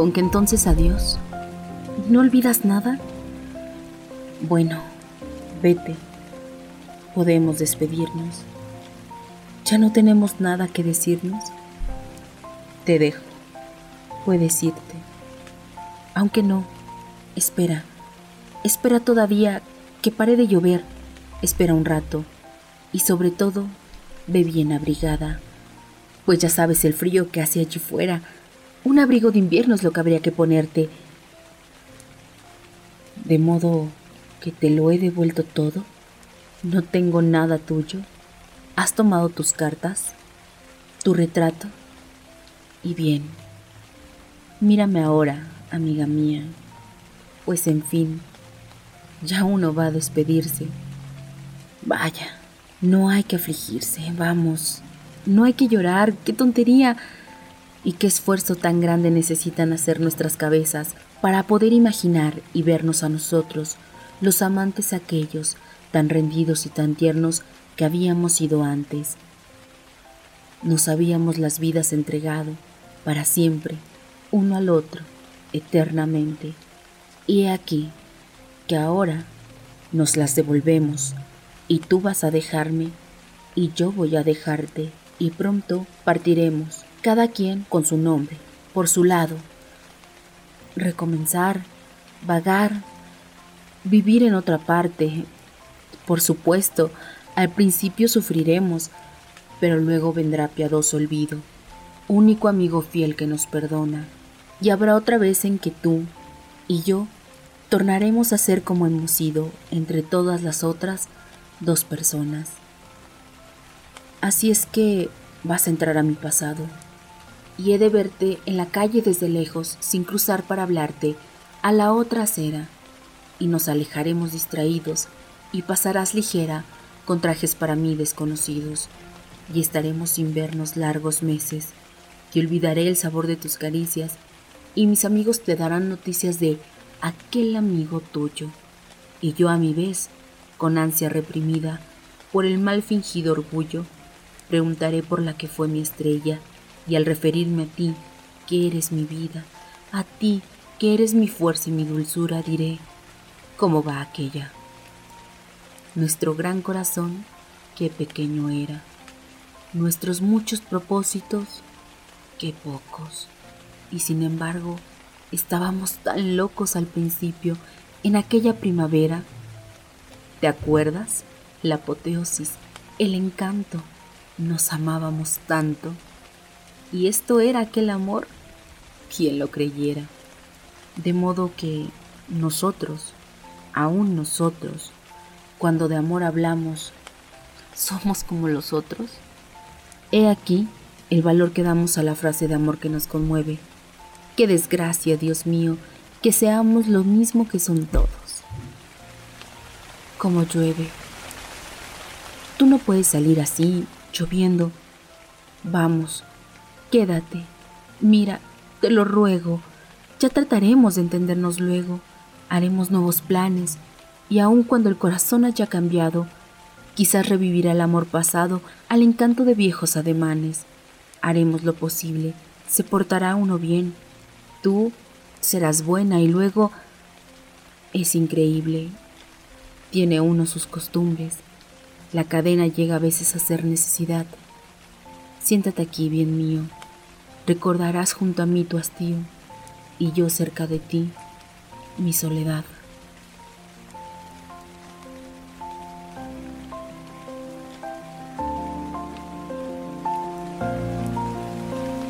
con que entonces adiós. ¿No olvidas nada? Bueno, vete. Podemos despedirnos. ¿Ya no tenemos nada que decirnos? Te dejo. Puedes irte. Aunque no, espera. Espera todavía que pare de llover. Espera un rato. Y sobre todo, ve bien abrigada. Pues ya sabes el frío que hace allí fuera. Un abrigo de invierno es lo que habría que ponerte. De modo que te lo he devuelto todo. No tengo nada tuyo. Has tomado tus cartas, tu retrato. Y bien, mírame ahora, amiga mía. Pues en fin, ya uno va a despedirse. Vaya, no hay que afligirse, vamos. No hay que llorar, qué tontería. Y qué esfuerzo tan grande necesitan hacer nuestras cabezas para poder imaginar y vernos a nosotros, los amantes aquellos, tan rendidos y tan tiernos que habíamos sido antes. Nos habíamos las vidas entregado para siempre, uno al otro, eternamente. Y he aquí que ahora nos las devolvemos, y tú vas a dejarme, y yo voy a dejarte, y pronto partiremos cada quien con su nombre, por su lado. Recomenzar, vagar, vivir en otra parte. Por supuesto, al principio sufriremos, pero luego vendrá piadoso olvido, único amigo fiel que nos perdona, y habrá otra vez en que tú y yo tornaremos a ser como hemos sido entre todas las otras dos personas. Así es que vas a entrar a mi pasado y he de verte en la calle desde lejos, sin cruzar para hablarte, a la otra acera, y nos alejaremos distraídos, y pasarás ligera con trajes para mí desconocidos, y estaremos sin vernos largos meses, y olvidaré el sabor de tus caricias, y mis amigos te darán noticias de aquel amigo tuyo, y yo a mi vez, con ansia reprimida por el mal fingido orgullo, preguntaré por la que fue mi estrella, y al referirme a ti, que eres mi vida, a ti, que eres mi fuerza y mi dulzura, diré, ¿cómo va aquella? Nuestro gran corazón, qué pequeño era. Nuestros muchos propósitos, qué pocos. Y sin embargo, estábamos tan locos al principio, en aquella primavera. ¿Te acuerdas? La apoteosis, el encanto. Nos amábamos tanto. ¿Y esto era aquel amor? Quien lo creyera. De modo que nosotros, aún nosotros, cuando de amor hablamos, somos como los otros. He aquí el valor que damos a la frase de amor que nos conmueve. Qué desgracia, Dios mío, que seamos lo mismo que son todos. Como llueve. Tú no puedes salir así, lloviendo. Vamos, Quédate. Mira, te lo ruego. Ya trataremos de entendernos luego. Haremos nuevos planes. Y aun cuando el corazón haya cambiado, quizás revivirá el amor pasado al encanto de viejos ademanes. Haremos lo posible. Se portará uno bien. Tú serás buena y luego... Es increíble. Tiene uno sus costumbres. La cadena llega a veces a ser necesidad. Siéntate aquí, bien mío. Recordarás junto a mí tu hastío y yo cerca de ti mi soledad.